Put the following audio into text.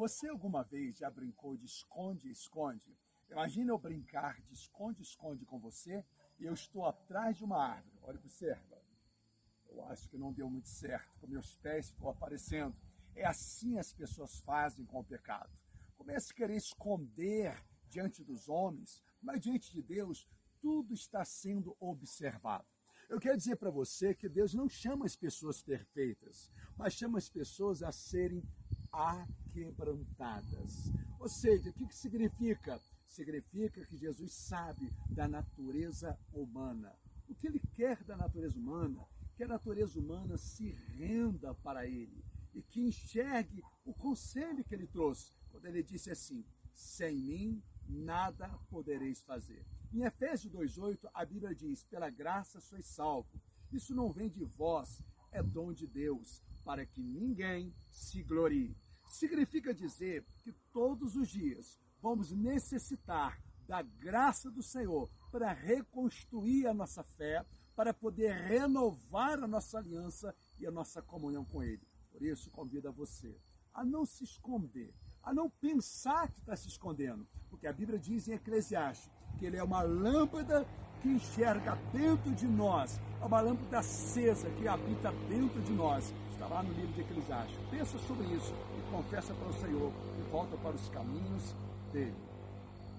Você alguma vez já brincou de esconde-esconde? Imagina eu brincar de esconde-esconde com você e eu estou atrás de uma árvore. Olha, observa. Eu acho que não deu muito certo, com meus pés ficou aparecendo. É assim as pessoas fazem com o pecado. Começa a querer esconder diante dos homens, mas diante de Deus, tudo está sendo observado. Eu quero dizer para você que Deus não chama as pessoas perfeitas, mas chama as pessoas a serem aquebrantadas. Ou seja, o que, que significa? Significa que Jesus sabe da natureza humana. O que ele quer da natureza humana? Que a natureza humana se renda para ele e que enxergue o conselho que ele trouxe, quando ele disse assim: sem mim nada podereis fazer. Em Efésios 2,8, a Bíblia diz: pela graça sois salvo. Isso não vem de vós, é dom de Deus, para que ninguém se glorie. Significa dizer que todos os dias vamos necessitar da graça do Senhor para reconstruir a nossa fé, para poder renovar a nossa aliança e a nossa comunhão com Ele. Por isso, convido a você a não se esconder, a não pensar que está se escondendo, porque a Bíblia diz em Eclesiastes que ele é uma lâmpada que enxerga dentro de nós, é uma lâmpada acesa que habita dentro de nós. Está lá no livro de Eclesiastes. Pensa sobre isso e confessa para o Senhor e volta para os caminhos dele.